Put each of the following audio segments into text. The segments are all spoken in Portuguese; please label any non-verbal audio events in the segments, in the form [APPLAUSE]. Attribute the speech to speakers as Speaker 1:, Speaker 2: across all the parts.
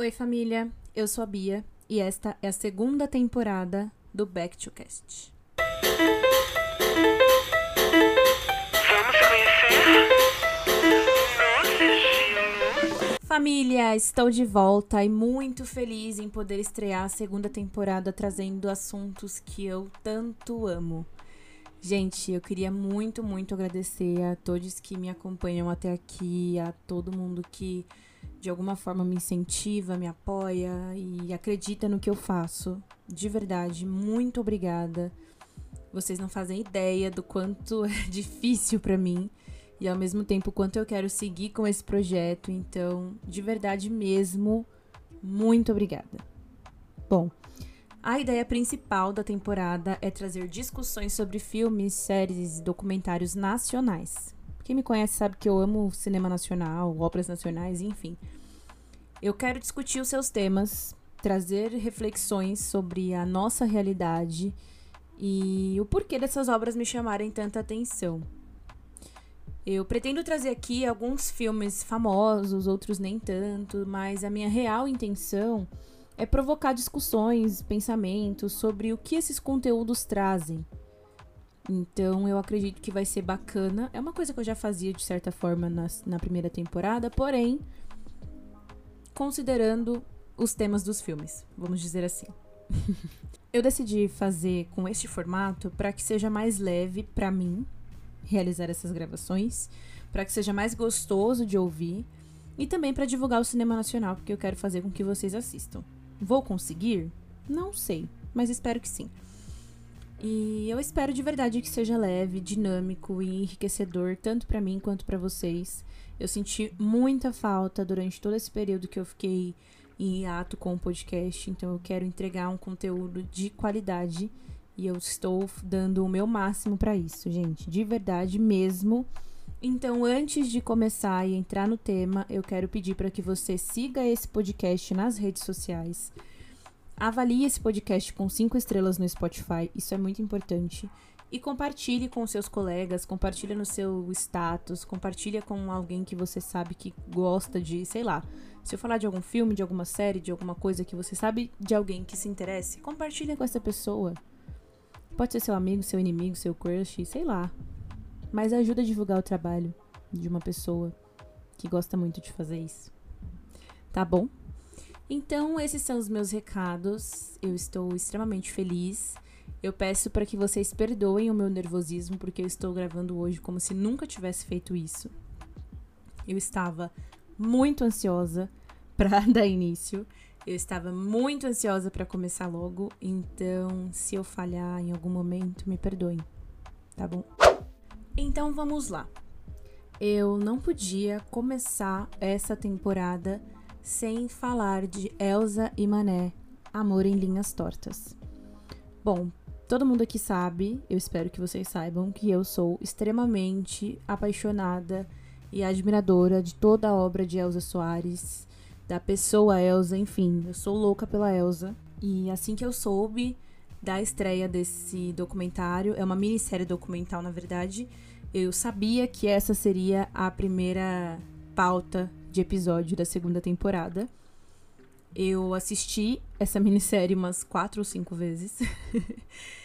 Speaker 1: Oi, família. Eu sou a Bia e esta é a segunda temporada do Back to Cast.
Speaker 2: Vamos conhecer?
Speaker 1: Família, estou de volta e muito feliz em poder estrear a segunda temporada trazendo assuntos que eu tanto amo. Gente, eu queria muito, muito agradecer a todos que me acompanham até aqui, a todo mundo que de alguma forma me incentiva, me apoia e acredita no que eu faço. De verdade, muito obrigada. Vocês não fazem ideia do quanto [LAUGHS] é difícil para mim e ao mesmo tempo quanto eu quero seguir com esse projeto. Então, de verdade mesmo, muito obrigada. Bom, a ideia principal da temporada é trazer discussões sobre filmes, séries e documentários nacionais. Quem me conhece sabe que eu amo cinema nacional, óperas nacionais, enfim. Eu quero discutir os seus temas, trazer reflexões sobre a nossa realidade e o porquê dessas obras me chamarem tanta atenção. Eu pretendo trazer aqui alguns filmes famosos, outros nem tanto, mas a minha real intenção é provocar discussões, pensamentos sobre o que esses conteúdos trazem. Então eu acredito que vai ser bacana. É uma coisa que eu já fazia de certa forma na, na primeira temporada, porém, considerando os temas dos filmes, vamos dizer assim. [LAUGHS] eu decidi fazer com este formato para que seja mais leve para mim realizar essas gravações, para que seja mais gostoso de ouvir e também para divulgar o cinema nacional, porque eu quero fazer com que vocês assistam. Vou conseguir? Não sei, mas espero que sim. E eu espero de verdade que seja leve, dinâmico e enriquecedor tanto para mim quanto para vocês. Eu senti muita falta durante todo esse período que eu fiquei em ato com o podcast, então eu quero entregar um conteúdo de qualidade e eu estou dando o meu máximo para isso, gente, de verdade mesmo. Então, antes de começar e entrar no tema, eu quero pedir para que você siga esse podcast nas redes sociais. Avalie esse podcast com cinco estrelas no Spotify, isso é muito importante. E compartilhe com seus colegas, compartilhe no seu status, compartilhe com alguém que você sabe que gosta de, sei lá. Se eu falar de algum filme, de alguma série, de alguma coisa que você sabe de alguém que se interesse, compartilhe com essa pessoa. Pode ser seu amigo, seu inimigo, seu crush, sei lá. Mas ajuda a divulgar o trabalho de uma pessoa que gosta muito de fazer isso. Tá bom? Então, esses são os meus recados. Eu estou extremamente feliz. Eu peço para que vocês perdoem o meu nervosismo, porque eu estou gravando hoje como se nunca tivesse feito isso. Eu estava muito ansiosa para [LAUGHS] dar início. Eu estava muito ansiosa para começar logo, então se eu falhar em algum momento, me perdoem, tá bom? Então vamos lá. Eu não podia começar essa temporada sem falar de Elsa e Mané, Amor em Linhas Tortas. Bom, todo mundo aqui sabe, eu espero que vocês saibam, que eu sou extremamente apaixonada e admiradora de toda a obra de Elsa Soares, da pessoa Elsa, enfim, eu sou louca pela Elsa. E assim que eu soube da estreia desse documentário, é uma minissérie documental, na verdade, eu sabia que essa seria a primeira pauta de episódio da segunda temporada. Eu assisti essa minissérie umas quatro ou cinco vezes. [LAUGHS]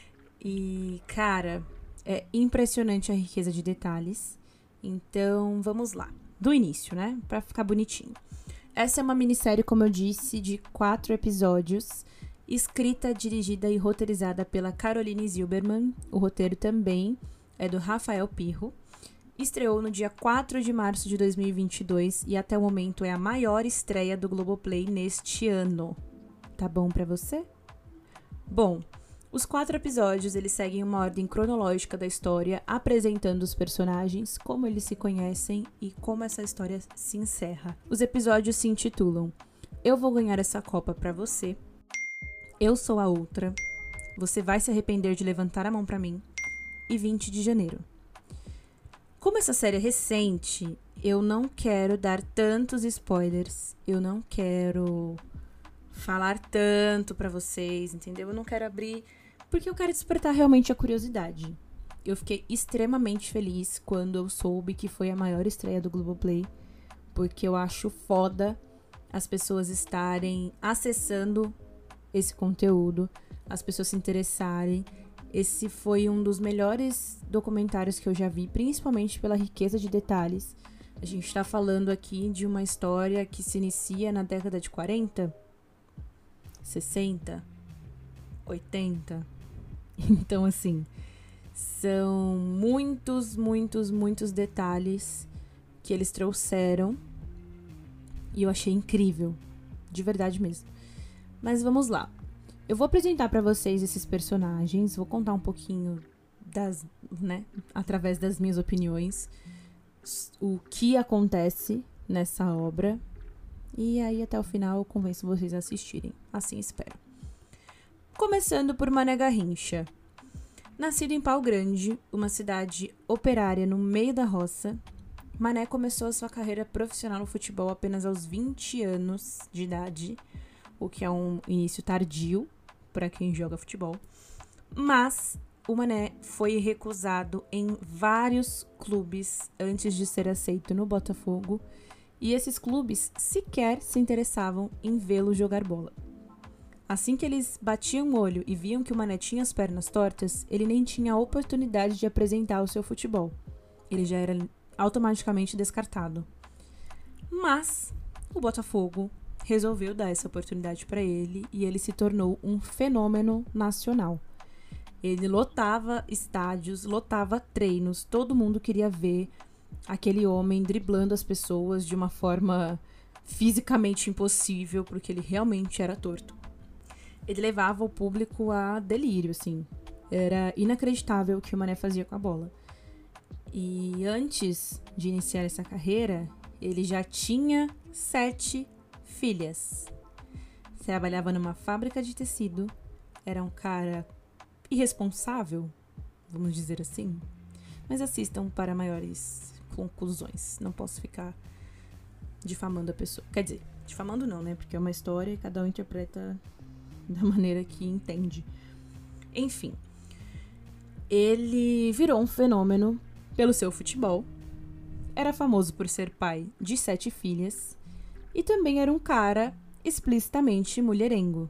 Speaker 1: e, cara, é impressionante a riqueza de detalhes. Então, vamos lá. Do início, né? Pra ficar bonitinho. Essa é uma minissérie, como eu disse, de quatro episódios, escrita, dirigida e roteirizada pela Caroline Zilberman. O roteiro também é do Rafael Pirro. Estreou no dia 4 de março de 2022 e até o momento é a maior estreia do Globoplay neste ano. Tá bom para você? Bom, os quatro episódios eles seguem uma ordem cronológica da história, apresentando os personagens, como eles se conhecem e como essa história se encerra. Os episódios se intitulam Eu vou ganhar essa copa para você. Eu sou a outra. Você vai se arrepender de levantar a mão para mim. E 20 de janeiro. Como essa série é recente, eu não quero dar tantos spoilers. Eu não quero falar tanto para vocês, entendeu? Eu não quero abrir porque eu quero despertar realmente a curiosidade. Eu fiquei extremamente feliz quando eu soube que foi a maior estreia do Globoplay, porque eu acho foda as pessoas estarem acessando esse conteúdo, as pessoas se interessarem. Esse foi um dos melhores documentários que eu já vi, principalmente pela riqueza de detalhes. A gente está falando aqui de uma história que se inicia na década de 40, 60, 80. [LAUGHS] Então, assim, são muitos, muitos, muitos detalhes que eles trouxeram e eu achei incrível, de verdade mesmo. Mas vamos lá. Eu vou apresentar para vocês esses personagens, vou contar um pouquinho das, né, através das minhas opiniões, o que acontece nessa obra. E aí até o final eu convenço vocês a assistirem. Assim espero. Começando por Mané Garrincha. Nascido em Pau Grande, uma cidade operária no meio da roça, Mané começou a sua carreira profissional no futebol apenas aos 20 anos de idade, o que é um início tardio para quem joga futebol. Mas o Mané foi recusado em vários clubes antes de ser aceito no Botafogo, e esses clubes sequer se interessavam em vê-lo jogar bola. Assim que eles batiam o olho e viam que o Mané tinha as pernas tortas, ele nem tinha a oportunidade de apresentar o seu futebol. Ele já era automaticamente descartado. Mas o Botafogo resolveu dar essa oportunidade para ele e ele se tornou um fenômeno nacional. Ele lotava estádios, lotava treinos, todo mundo queria ver aquele homem driblando as pessoas de uma forma fisicamente impossível, porque ele realmente era torto ele levava o público a delírio, assim. Era inacreditável o que o Mané fazia com a bola. E antes de iniciar essa carreira, ele já tinha sete filhas. Trabalhava numa fábrica de tecido, era um cara irresponsável, vamos dizer assim. Mas assistam para maiores conclusões. Não posso ficar difamando a pessoa. Quer dizer, difamando não, né? Porque é uma história e cada um interpreta [LAUGHS] da maneira que entende. Enfim, ele virou um fenômeno pelo seu futebol, era famoso por ser pai de sete filhas e também era um cara explicitamente mulherengo.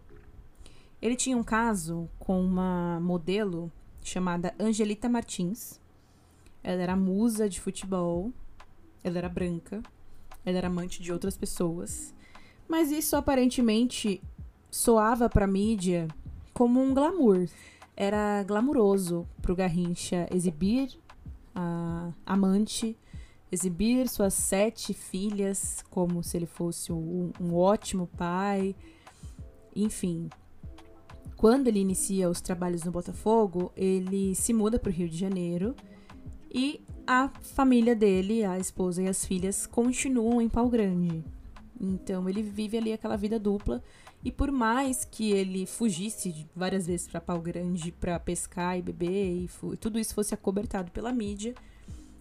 Speaker 1: Ele tinha um caso com uma modelo chamada Angelita Martins. Ela era musa de futebol, ela era branca, ela era amante de outras pessoas. Mas isso aparentemente soava pra mídia como um glamour. Era glamuroso pro Garrincha exibir a amante, exibir suas sete filhas como se ele fosse um, um ótimo pai. Enfim, quando ele inicia os trabalhos no Botafogo, ele se muda para o Rio de Janeiro e a família dele, a esposa e as filhas, continuam em Pau Grande. Então ele vive ali aquela vida dupla e por mais que ele fugisse várias vezes para Pau Grande para pescar e beber e tudo isso fosse acobertado pela mídia,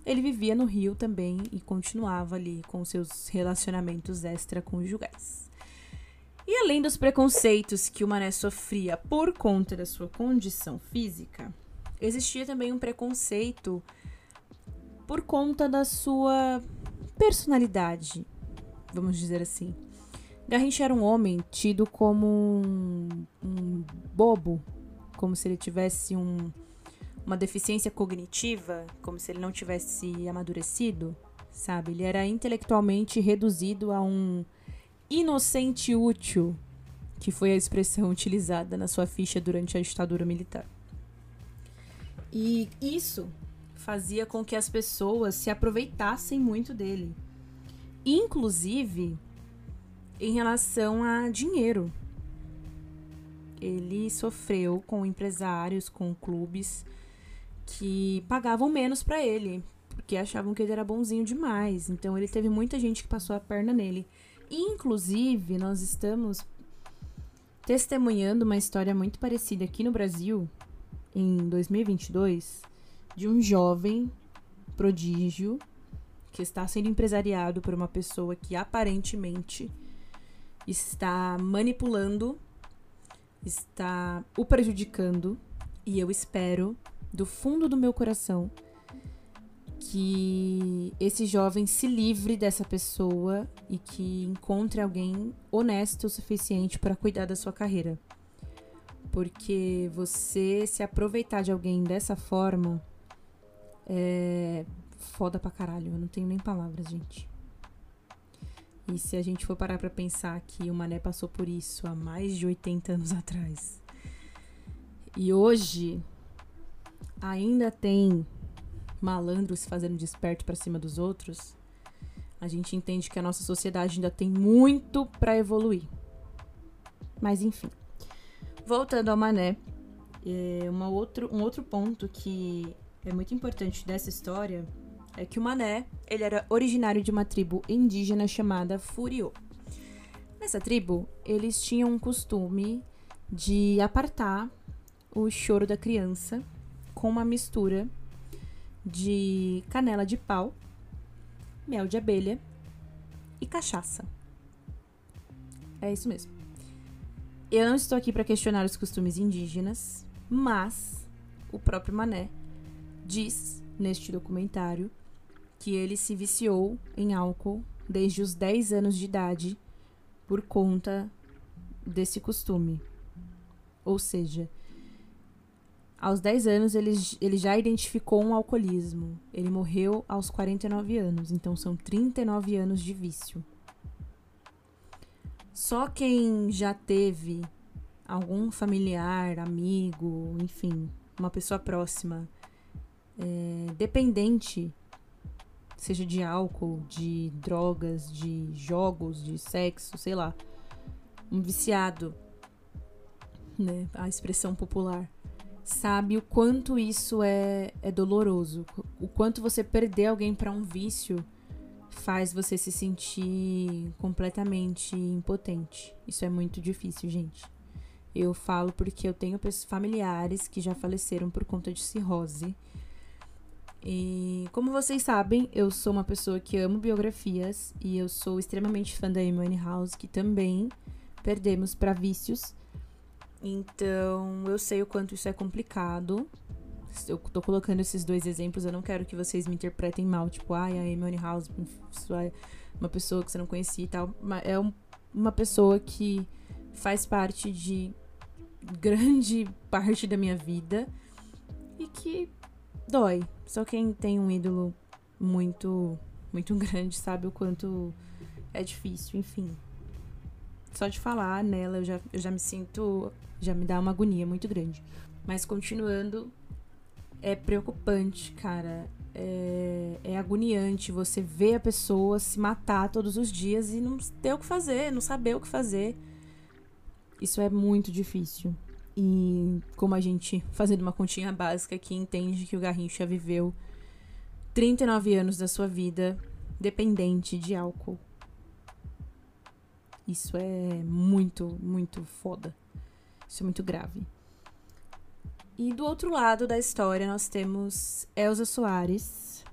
Speaker 1: ele vivia no Rio também e continuava ali com seus relacionamentos extraconjugais. E além dos preconceitos que o Mané sofria por conta da sua condição física, existia também um preconceito por conta da sua personalidade, vamos dizer assim. Garrincha era um homem tido como um, um bobo, como se ele tivesse um, uma deficiência cognitiva, como se ele não tivesse amadurecido, sabe? Ele era intelectualmente reduzido a um inocente útil, que foi a expressão [LAUGHS] utilizada na sua ficha durante a ditadura militar. E isso fazia com que as pessoas se aproveitassem muito dele. Inclusive, em relação a dinheiro. Ele sofreu com empresários, com clubes que pagavam menos para ele, porque achavam que ele era bonzinho demais. Então ele teve muita gente que passou a perna nele. Inclusive, nós estamos testemunhando uma história muito parecida aqui no Brasil, em 2022, de um jovem prodígio que está sendo empresariado por uma pessoa que aparentemente está manipulando, está o prejudicando, e eu espero, do fundo do meu coração, que esse jovem se livre dessa pessoa e que encontre alguém honesto o suficiente para cuidar da sua carreira. Porque você se aproveitar de alguém dessa forma é foda pra caralho. Eu não tenho nem palavras, gente. E se a gente for parar pra pensar que o Mané passou por isso há mais de 80 anos atrás. E hoje ainda tem malandros fazendo desperto para cima dos outros, a gente entende que a nossa sociedade ainda tem muito para evoluir. Mas enfim. Voltando ao Mané, é uma outro, um outro ponto que é muito importante dessa história é que o Mané, ele era originário de uma tribo indígena chamada Furiô. Nessa tribo, eles tinham um costume de apartar o choro da criança com uma mistura de canela de pau, mel de abelha e cachaça. É isso mesmo. Eu não estou aqui para questionar os costumes indígenas, mas o próprio Mané diz neste documentário que ele se viciou em álcool desde os 10 anos de idade por conta desse costume. Ou seja, aos 10 anos ele, ele já identificou um alcoolismo. Ele morreu aos 49 anos, então são 39 anos de vício. Só quem já teve algum familiar, amigo, enfim, uma pessoa próxima é, dependente, seja de álcool, de drogas, de jogos, de sexo, sei lá, um viciado, né? A expressão popular. Sabe o quanto isso é, é doloroso, o quanto você perder alguém para um vício faz você se sentir completamente impotente. Isso é muito difícil, gente. Eu falo porque eu tenho familiares que já faleceram por conta de cirrose e como vocês sabem, eu sou uma pessoa que amo biografias e eu sou extremamente fã da Amy House, que também perdemos para vícios. Então, eu sei o quanto isso é complicado. Eu tô colocando esses dois exemplos, eu não quero que vocês me interpretem mal, tipo, ai, a Amy House, é uma pessoa que você não conhecia e tal. É uma pessoa que faz parte de grande [LAUGHS] parte da minha vida e que dói. Só quem tem um ídolo muito, muito [LAUGHS] grande sabe o quanto é difícil, enfim. Só de falar nela eu já, eu já me sinto. Já me dá uma agonia muito grande. Mas continuando, é preocupante, cara. É, é agoniante você ver a pessoa se matar todos os dias e não ter o que fazer, não saber o que fazer. Isso é muito difícil. E como a gente, fazendo uma continha básica aqui, entende que o Garrincha viveu 39 anos da sua vida dependente de álcool. Isso é muito, muito foda. Isso é muito grave. E do outro lado da história, nós temos Elza Soares.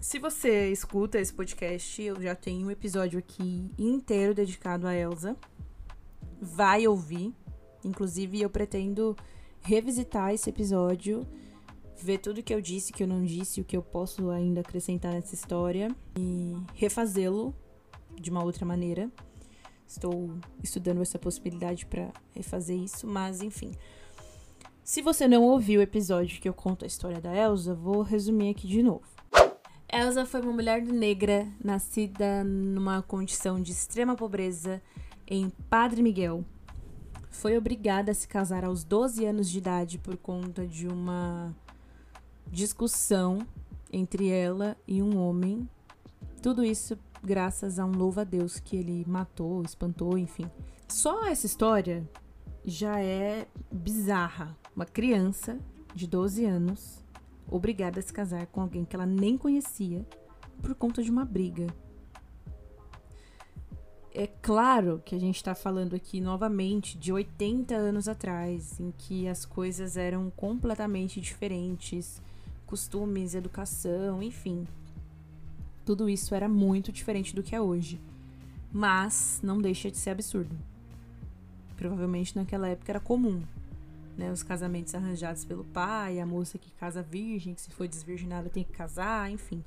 Speaker 1: Se você escuta esse podcast, eu já tenho um episódio aqui inteiro dedicado a Elza. Vai ouvir, Inclusive, eu pretendo revisitar esse episódio, ver tudo que eu disse, que eu não disse, o que eu posso ainda acrescentar nessa história e refazê-lo de uma outra maneira. Estou estudando essa possibilidade para refazer isso, mas enfim. Se você não ouviu o episódio que eu conto a história da Elsa, vou resumir aqui de novo. Elsa foi uma mulher negra nascida numa condição de extrema pobreza em Padre Miguel, foi obrigada a se casar aos 12 anos de idade por conta de uma discussão entre ela e um homem. Tudo isso graças a um louva-a-Deus que ele matou, espantou, enfim. Só essa história já é bizarra. Uma criança de 12 anos obrigada a se casar com alguém que ela nem conhecia por conta de uma briga é claro que a gente está falando aqui novamente de 80 anos atrás, em que as coisas eram completamente diferentes, costumes, educação, enfim. Tudo isso era muito diferente do que é hoje. Mas não deixa de ser absurdo. Provavelmente naquela época era comum. né, os casamentos arranjados pelo pai, a moça que casa virgem, que se for desvirginada tem que casar, enfim.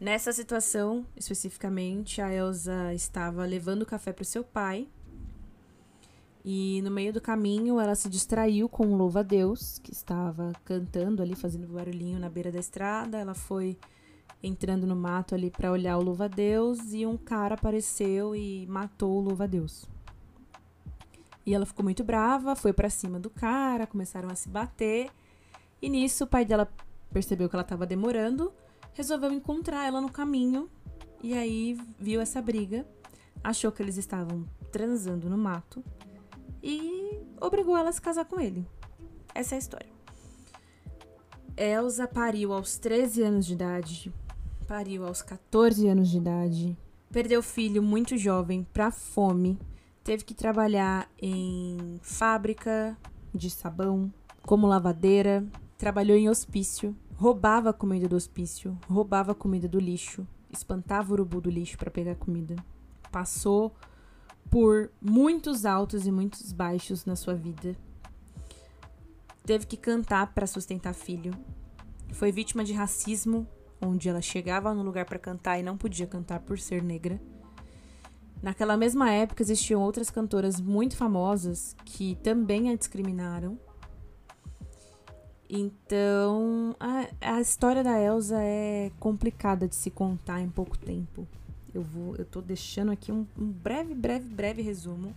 Speaker 1: Nessa situação, especificamente, a Elsa estava levando café para o seu pai. E no meio do caminho, ela se distraiu com o louva-a-Deus, que estava cantando ali, fazendo barulhinho na beira da estrada. Ela foi entrando no mato ali para olhar o louva-a-Deus e um cara apareceu e matou o louva-a-Deus. E ela ficou muito brava, foi para cima do cara, começaram a se bater. E nisso o pai dela percebeu que ela estava demorando, resolveu encontrar ela no caminho e aí viu essa briga, achou que eles estavam transando no mato e obrigou ela a se casar com ele. Essa é a história. Elsa pariu aos 13 anos de idade, pariu aos 14 anos de idade, perdeu filho muito jovem para fome teve que trabalhar em fábrica de sabão, como lavadeira, trabalhou em hospício, roubava a comida do hospício, roubava a comida do lixo, espantava o urubu do lixo para pegar comida. Passou por muitos altos e muitos baixos na sua vida. Teve que cantar para sustentar filho. Foi vítima de racismo, onde ela chegava no lugar para cantar e não podia cantar por ser negra. Naquela mesma época existiam outras cantoras muito famosas que também a discriminaram. Então, a, a história da Elsa é complicada de se contar em pouco tempo. Eu vou, eu tô deixando aqui um, um breve, breve, breve resumo.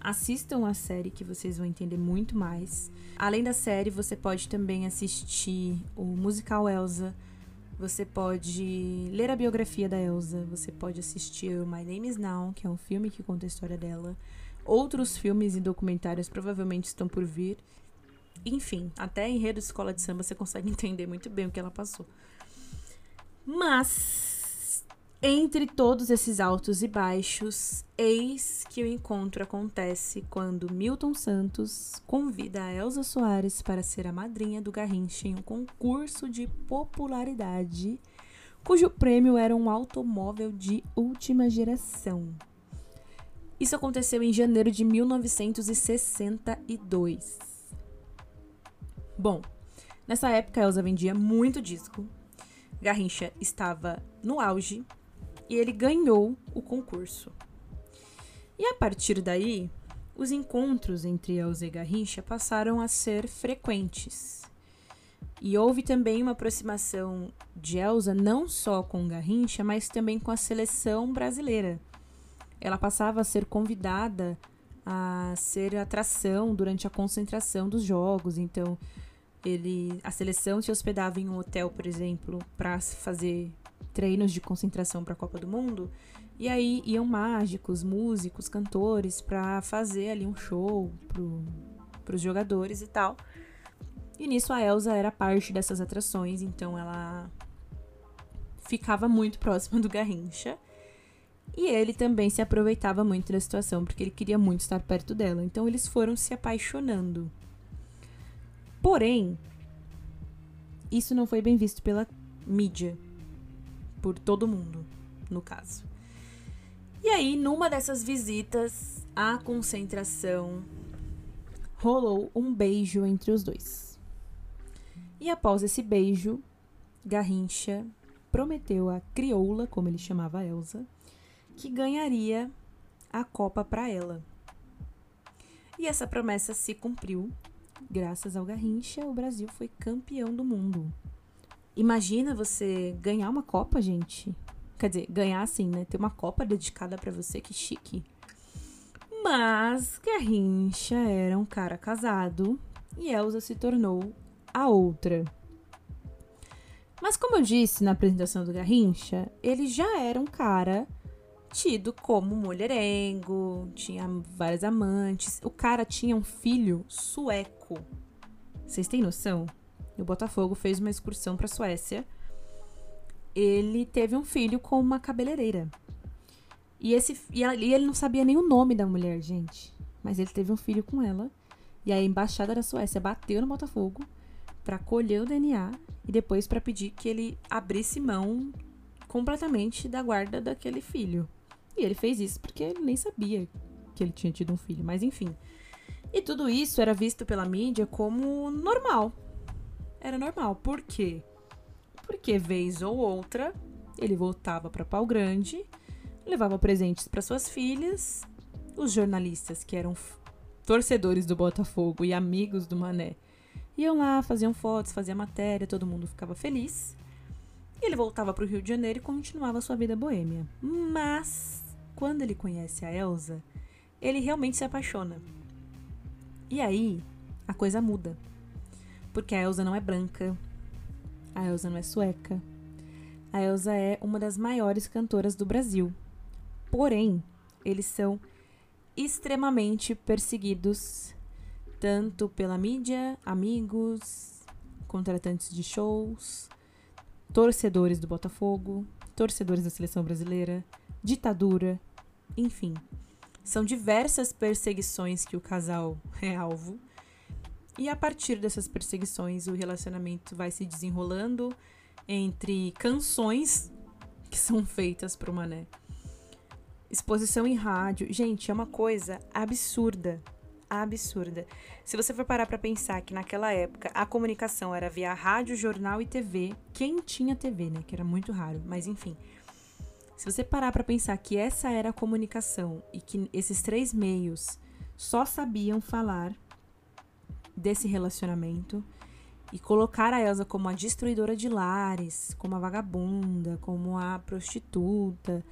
Speaker 1: Assistam a série que vocês vão entender muito mais. Além da série, você pode também assistir o musical Elsa você pode ler a biografia da Elsa, você pode assistir o My Name is Now, que é um filme que conta a história dela. Outros filmes e documentários provavelmente estão por vir. Enfim, até enredo de escola de samba você consegue [LAUGHS] entender muito bem o que ela passou. Mas entre todos esses altos e baixos, eis que o encontro acontece quando Milton Santos convida a Elza Soares para ser a madrinha do Garrincha em um concurso de popularidade, cujo prêmio era um automóvel de última geração. Isso aconteceu em janeiro de 1962. Bom, nessa época Elza vendia muito disco. Garrincha estava no auge e ele ganhou o concurso. E a partir daí, os encontros entre Elza e Garrincha passaram a ser frequentes. E houve também uma aproximação de Elza não só com Garrincha, mas também com a seleção brasileira. Ela passava a ser convidada a ser atração durante a concentração dos jogos, então ele a seleção se hospedava em um hotel, por exemplo, para fazer treinos de concentração para a Copa do Mundo. E aí iam mágicos, músicos, cantores para fazer ali um show para os jogadores e tal. E nisso a Elsa era parte dessas atrações, então ela ficava muito próxima do Garrincha. E ele também se aproveitava muito da situação, porque ele queria muito estar perto dela. Então eles foram se apaixonando. Porém, isso não foi bem visto pela mídia por todo mundo, no caso. E aí, numa dessas visitas à concentração, rolou um beijo entre os dois. E após esse beijo, Garrincha prometeu a crioula, como ele chamava Elsa, que ganharia a Copa para ela. E essa promessa se cumpriu. Graças ao Garrincha, o Brasil foi campeão do mundo. Imagina você ganhar uma Copa, gente. Quer dizer, ganhar assim, né? Ter uma Copa dedicada para você, que chique. Mas Garrincha era um cara casado e Elsa se tornou a outra. Mas como eu disse na apresentação do Garrincha, ele já era um cara tido como mulherengo, tinha várias amantes. O cara tinha um filho sueco. Vocês têm noção? o Botafogo fez uma excursão para Suécia. Ele teve um filho com uma cabeleireira. E esse e ele não sabia nem o nome da mulher, gente. Mas ele teve um filho com ela. E a embaixada da Suécia bateu no Botafogo para colher o DNA e depois para pedir que ele abrisse mão completamente da guarda daquele filho. E ele fez isso porque ele nem sabia que ele tinha tido um filho, mas enfim. E tudo isso era visto pela mídia como normal. Era normal. Por quê? Porque vez ou outra ele voltava para Pau Grande, levava presentes para suas filhas. Os jornalistas que eram torcedores do Botafogo e amigos do Mané iam lá, faziam fotos, faziam matéria, todo mundo ficava feliz. E ele voltava para o Rio de Janeiro e continuava sua vida boêmia. Mas quando ele conhece a Elsa, ele realmente se apaixona. E aí, a coisa muda. Porque a Elsa não é branca, a Elsa não é sueca. A Elsa é uma das maiores cantoras do Brasil. Porém, eles são extremamente perseguidos tanto pela mídia, amigos, contratantes de shows, torcedores do Botafogo, torcedores da seleção brasileira, ditadura, enfim. São diversas perseguições que o casal [LAUGHS] é alvo. E a partir dessas perseguições, o relacionamento vai se desenrolando entre canções [LAUGHS] que são feitas pro Mané. Exposição em rádio. Gente, é uma coisa absurda. Absurda. Se você for parar para pensar que naquela época a comunicação era via rádio, jornal e TV, quem tinha TV, né? Que era muito raro, mas enfim. Se você parar para pensar que essa era a comunicação e que esses três meios só sabiam falar desse relacionamento e colocar a Elsa como a destruidora de lares, como a vagabunda, como a prostituta.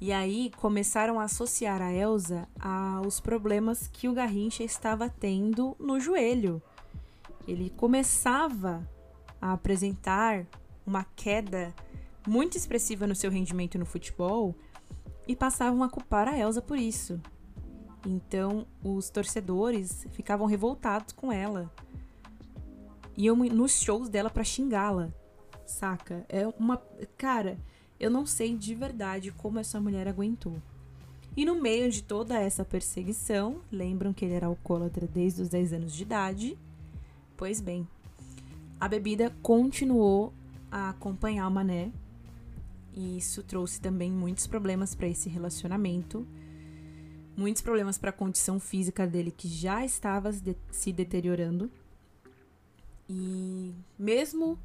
Speaker 1: E aí começaram a associar a Elsa aos problemas que o Garrincha estava tendo no joelho. Ele começava a apresentar uma queda muito expressiva no seu rendimento no futebol e passavam a culpar a Elsa por isso. Então, os torcedores ficavam revoltados com ela. Iam nos shows dela para xingá-la. Saca? É uma. Cara, eu não sei de verdade como essa mulher aguentou. E no meio de toda essa perseguição, lembram que ele era alcoólatra desde os 10 anos de idade? Pois bem, a bebida continuou a acompanhar o Mané e isso trouxe também muitos problemas para esse relacionamento, muitos problemas para a condição física dele que já estava se deteriorando. E mesmo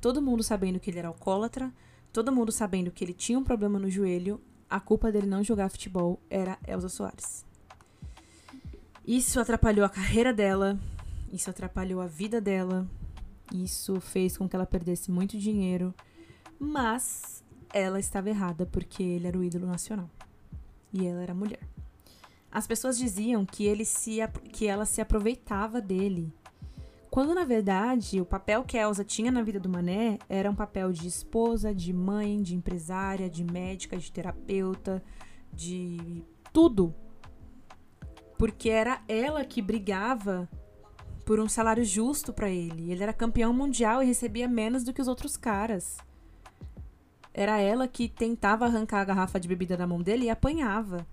Speaker 1: todo mundo sabendo que ele era alcoólatra, todo mundo sabendo que ele tinha um problema no joelho, a culpa dele não jogar futebol era Elza Soares. Isso atrapalhou a carreira dela, isso atrapalhou a vida dela, isso fez com que ela perdesse muito dinheiro, mas ela estava errada porque ele era o ídolo nacional e ela era mulher. As pessoas diziam que ele se que ela se aproveitava dele. Quando na verdade o papel que Elsa tinha na vida do Mané era um papel de esposa, de mãe, de empresária, de médica, de terapeuta, de tudo. Porque era ela que brigava por um salário justo para ele. Ele era campeão mundial e recebia menos do que os outros caras. Era ela que tentava arrancar a garrafa de bebida da mão dele e apanhava.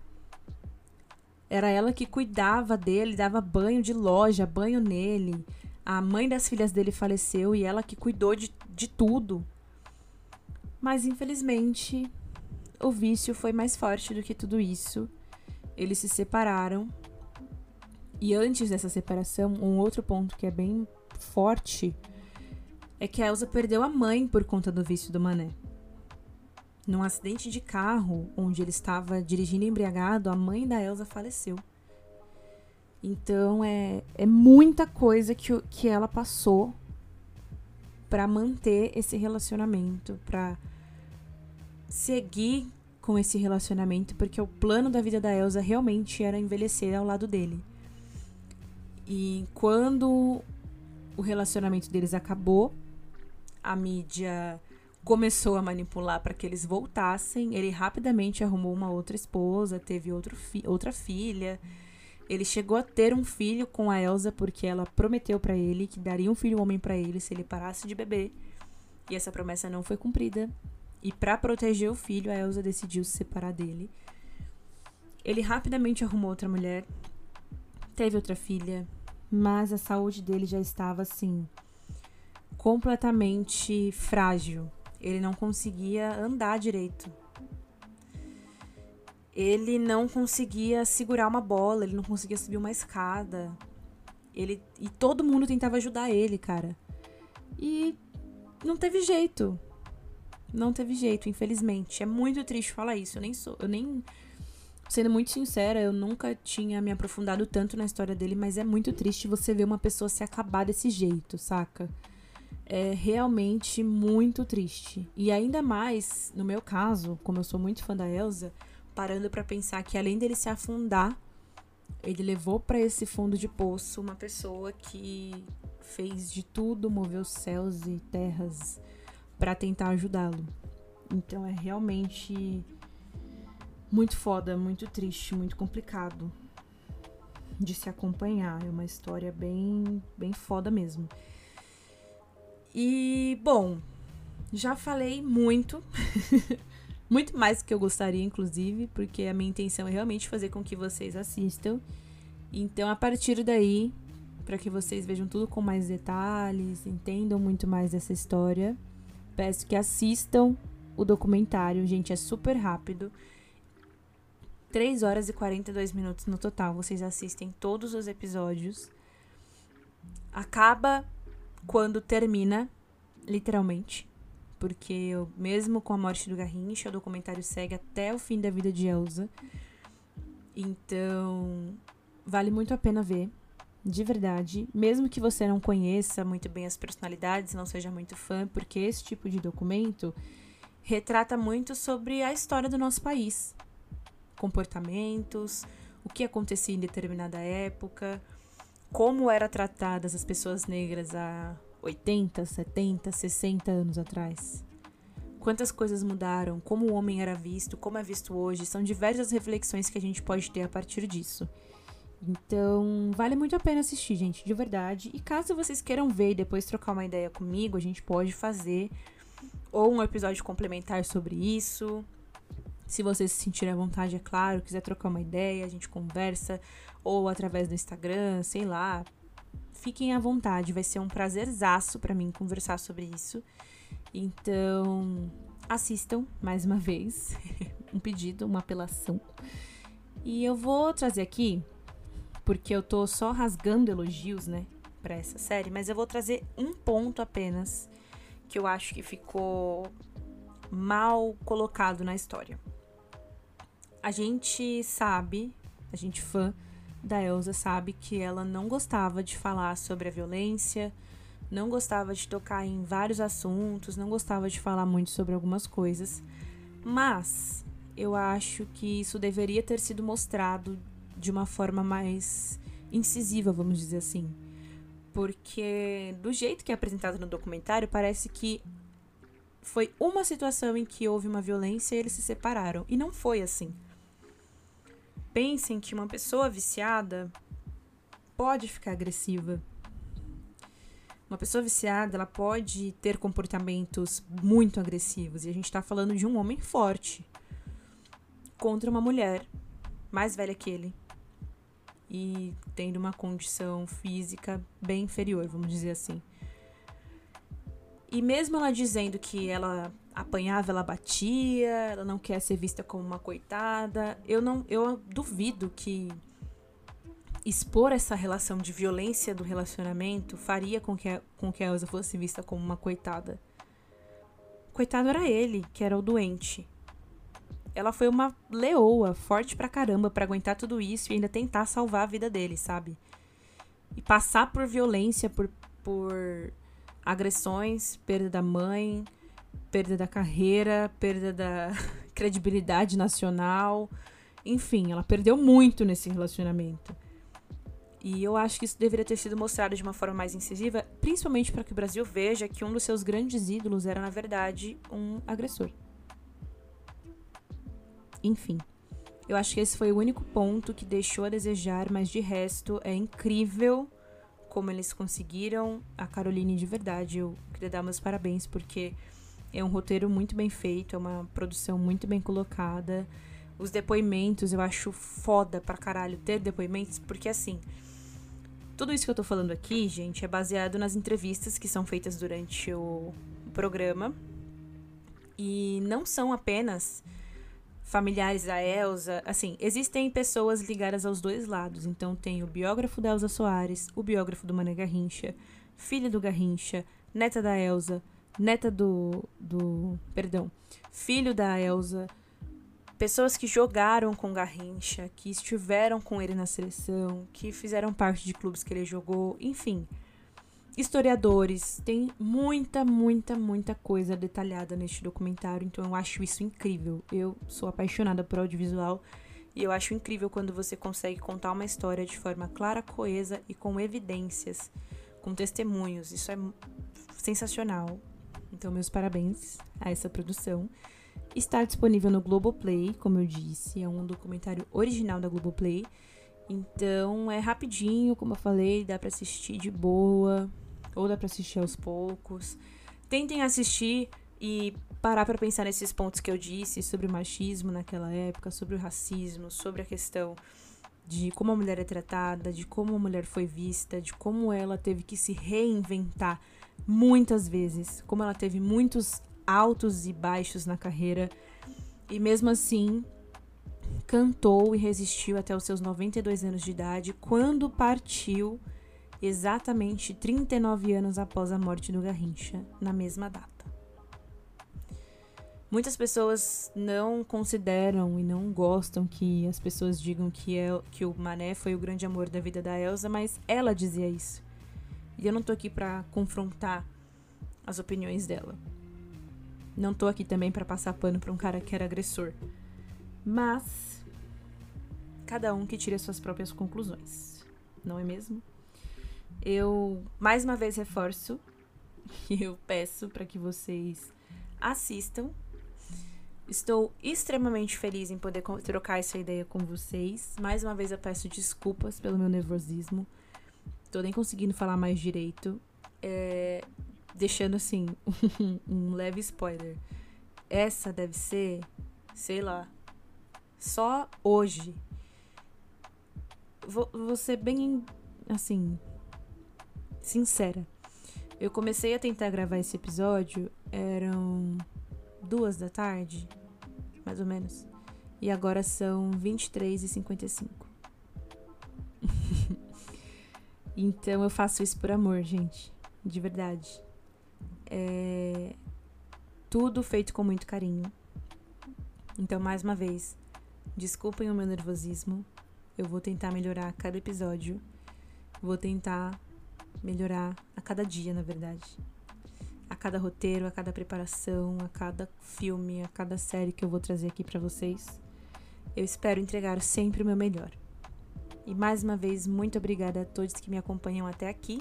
Speaker 1: Era ela que cuidava dele, dava banho de loja, banho nele. A mãe das filhas dele faleceu e ela que cuidou de, de tudo. Mas infelizmente, o vício foi mais forte do que tudo isso. Eles se separaram. E antes dessa separação, um outro ponto que é bem forte é que a Elsa perdeu a mãe por conta do vício do Mané. Num acidente de carro onde ele estava dirigindo embriagado, a mãe da Elsa faleceu. Então é, é muita coisa que, que ela passou para manter esse relacionamento, para seguir com esse relacionamento, porque o plano da vida da Elsa realmente era envelhecer ao lado dele. E quando o relacionamento deles acabou, a mídia começou a manipular para que eles voltassem. Ele rapidamente arrumou uma outra esposa, teve outro fi outra filha. Ele chegou a ter um filho com a Elsa porque ela prometeu para ele que daria um filho homem para ele se ele parasse de beber. E essa promessa não foi cumprida. E para proteger o filho, a Elsa decidiu se separar dele. Ele rapidamente arrumou outra mulher, teve outra filha, mas a saúde dele já estava assim completamente frágil. Ele não conseguia andar direito. Ele não conseguia segurar uma bola, ele não conseguia subir uma escada. Ele e todo mundo tentava ajudar ele, cara. E não teve jeito. Não teve jeito, infelizmente. É muito triste falar isso. Eu nem sou, eu nem sendo muito sincera, eu nunca tinha me aprofundado tanto na história dele, mas é muito triste você ver uma pessoa se acabar desse jeito, saca? É realmente muito triste. E ainda mais, no meu caso, como eu sou muito fã da Elsa, parando para pensar que além dele se afundar, ele levou para esse fundo de poço uma pessoa que fez de tudo, moveu céus e terras para tentar ajudá-lo. Então é realmente muito foda, muito triste, muito complicado de se acompanhar. É uma história bem, bem foda mesmo. E, bom, já falei muito. [LAUGHS] muito mais do que eu gostaria, inclusive, porque a minha intenção é realmente fazer com que vocês assistam. Então, a partir daí, para que vocês vejam tudo com mais detalhes, entendam muito mais dessa história, peço que assistam o documentário. Gente, é super rápido. 3 horas e 42 minutos no total. Vocês assistem todos os episódios. Acaba quando termina, literalmente. Porque eu, mesmo com a morte do Garrincha, o documentário segue até o fim da vida de Elsa. Então, vale muito a pena ver, de verdade. Mesmo que você não conheça muito bem as personalidades, não seja muito fã, porque esse tipo de documento retrata muito sobre a história do nosso país. Comportamentos, o que acontecia em determinada época, como eram tratadas as pessoas negras há 80, 70, 60 anos atrás. Quantas coisas mudaram, como o homem era visto, como é visto hoje, são diversas reflexões que a gente pode ter a partir disso. Então, vale muito a pena assistir, gente, de verdade. E caso vocês queiram ver e depois trocar uma ideia comigo, a gente pode fazer ou um episódio complementar sobre isso. Se vocês se sentirem à vontade, é claro, quiser trocar uma ideia, a gente conversa, ou através do Instagram, sei lá. Fiquem à vontade, vai ser um prazerzaço para mim conversar sobre isso. Então, assistam mais uma vez. [LAUGHS] um pedido, uma apelação. E eu vou trazer aqui, porque eu tô só rasgando elogios, né, para essa série, mas eu vou trazer um ponto apenas que eu acho que ficou mal colocado na história. A gente sabe, a gente fã da Elsa sabe que ela não gostava de falar sobre a violência, não gostava de tocar em vários assuntos, não gostava de falar muito sobre algumas coisas, mas eu acho que isso deveria ter sido mostrado de uma forma mais incisiva, vamos dizer assim. Porque do jeito que é apresentado no documentário, parece que foi uma situação em que houve uma violência e eles se separaram. E não foi assim pensem que uma pessoa viciada pode ficar agressiva. Uma pessoa viciada, ela pode ter comportamentos muito agressivos. E a gente tá falando de um homem forte contra uma mulher mais velha que ele. E tendo uma condição física bem inferior, vamos dizer assim. E mesmo ela dizendo que ela apanhava, ela batia, ela não quer ser vista como uma coitada. Eu não, eu duvido que expor essa relação de violência do relacionamento faria com que a, com que a Elsa fosse vista como uma coitada. Coitado era ele, que era o doente. Ela foi uma leoa, forte pra caramba, para aguentar tudo isso e ainda tentar salvar a vida dele, sabe? E passar por violência, por, por agressões, perda da mãe, perda da carreira, perda da [LAUGHS] credibilidade nacional. Enfim, ela perdeu muito nesse relacionamento. E eu acho que isso deveria ter sido mostrado de uma forma mais incisiva, principalmente para que o Brasil veja que um dos seus grandes ídolos era, na verdade, um agressor. Enfim, eu acho que esse foi o único ponto que deixou a desejar, mas de resto é incrível como eles conseguiram. A Caroline, de verdade, eu queria dar meus parabéns, porque é um roteiro muito bem feito, é uma produção muito bem colocada. Os depoimentos eu acho foda pra caralho ter depoimentos, porque assim. Tudo isso que eu tô falando aqui, gente, é baseado nas entrevistas que são feitas durante o programa. E não são apenas familiares da Elsa. Assim, existem pessoas ligadas aos dois lados. Então tem o biógrafo da Elsa Soares, o biógrafo do Mané Garrincha, filha do Garrincha, neta da Elsa, neta do. do. Perdão. Filho da Elsa. Pessoas que jogaram com Garrincha, que estiveram com ele na seleção, que fizeram parte de clubes que ele jogou, enfim historiadores, tem muita, muita, muita coisa detalhada neste documentário, então eu acho isso incrível. Eu sou apaixonada por audiovisual e eu acho incrível quando você consegue contar uma história de forma clara, coesa e com evidências, com testemunhos. Isso é sensacional. Então, meus parabéns a essa produção. Está disponível no Globoplay, como eu disse, é um documentário original da Globoplay. Então, é rapidinho, como eu falei, dá para assistir de boa, ou dá para assistir aos poucos. Tentem assistir e parar para pensar nesses pontos que eu disse sobre o machismo naquela época, sobre o racismo, sobre a questão de como a mulher é tratada, de como a mulher foi vista, de como ela teve que se reinventar muitas vezes, como ela teve muitos altos e baixos na carreira e mesmo assim cantou e resistiu até os seus 92 anos de idade quando partiu exatamente 39 anos após a morte do Garrincha, na mesma data. Muitas pessoas não consideram e não gostam que as pessoas digam que, é, que o Mané foi o grande amor da vida da Elsa, mas ela dizia isso. E eu não tô aqui para confrontar as opiniões dela. Não tô aqui também para passar pano pra um cara que era agressor. Mas cada um que tire as suas próprias conclusões, não é mesmo? Eu mais uma vez reforço [LAUGHS] e eu peço para que vocês assistam. Estou extremamente feliz em poder trocar essa ideia com vocês. Mais uma vez eu peço desculpas pelo meu nervosismo. Tô nem conseguindo falar mais direito. É, deixando assim [LAUGHS] um leve spoiler. Essa deve ser, sei lá, só hoje. Vou, vou ser bem assim, sincera. Eu comecei a tentar gravar esse episódio, eram duas da tarde, mais ou menos. E agora são 23 então eu faço isso por amor, gente. De verdade. É tudo feito com muito carinho. Então, mais uma vez, desculpem o meu nervosismo. Eu vou tentar melhorar cada episódio. Vou tentar melhorar a cada dia, na verdade. A cada roteiro, a cada preparação, a cada filme, a cada série que eu vou trazer aqui para vocês. Eu espero entregar sempre o meu melhor. E mais uma vez, muito obrigada a todos que me acompanham até aqui.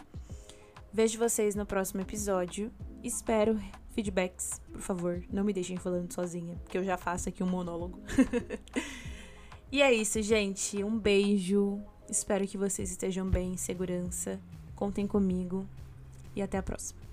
Speaker 1: Vejo vocês no próximo episódio. Espero feedbacks, por favor. Não me deixem falando sozinha, porque eu já faço aqui um monólogo. [LAUGHS] e é isso, gente. Um beijo. Espero que vocês estejam bem, em segurança. Contem comigo e até a próxima.